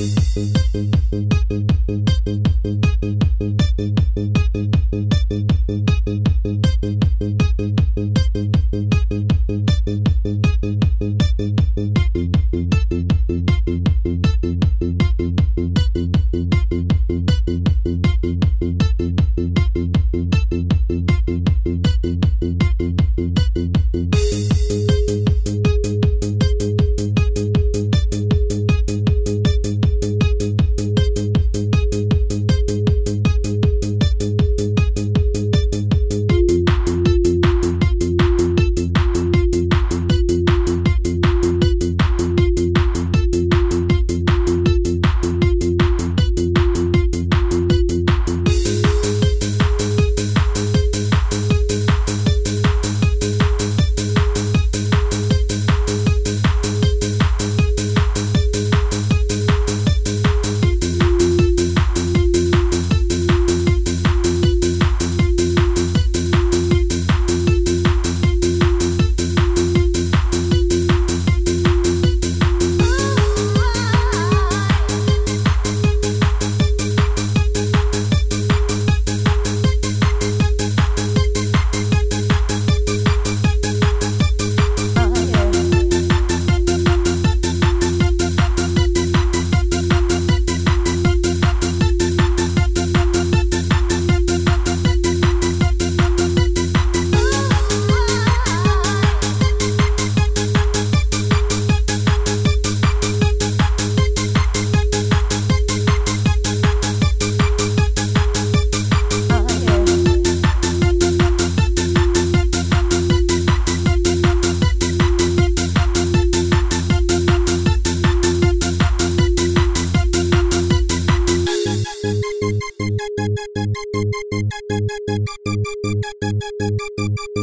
Thank you.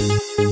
Música